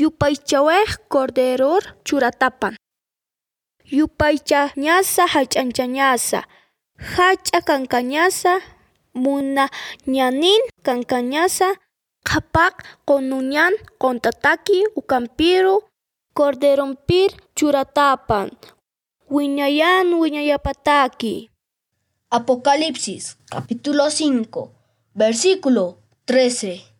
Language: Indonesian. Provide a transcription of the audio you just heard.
yupaychawej corderor churatapan. Yupaycha ñasa hach'ancha ñasa hach'a angka nyasa, muna ñanin kanka ñasa qhapak qununñan ukampiru corderonpir churatapan. Wiñayan wiñayapataki Apocalipsis capítulo 5 versículo 13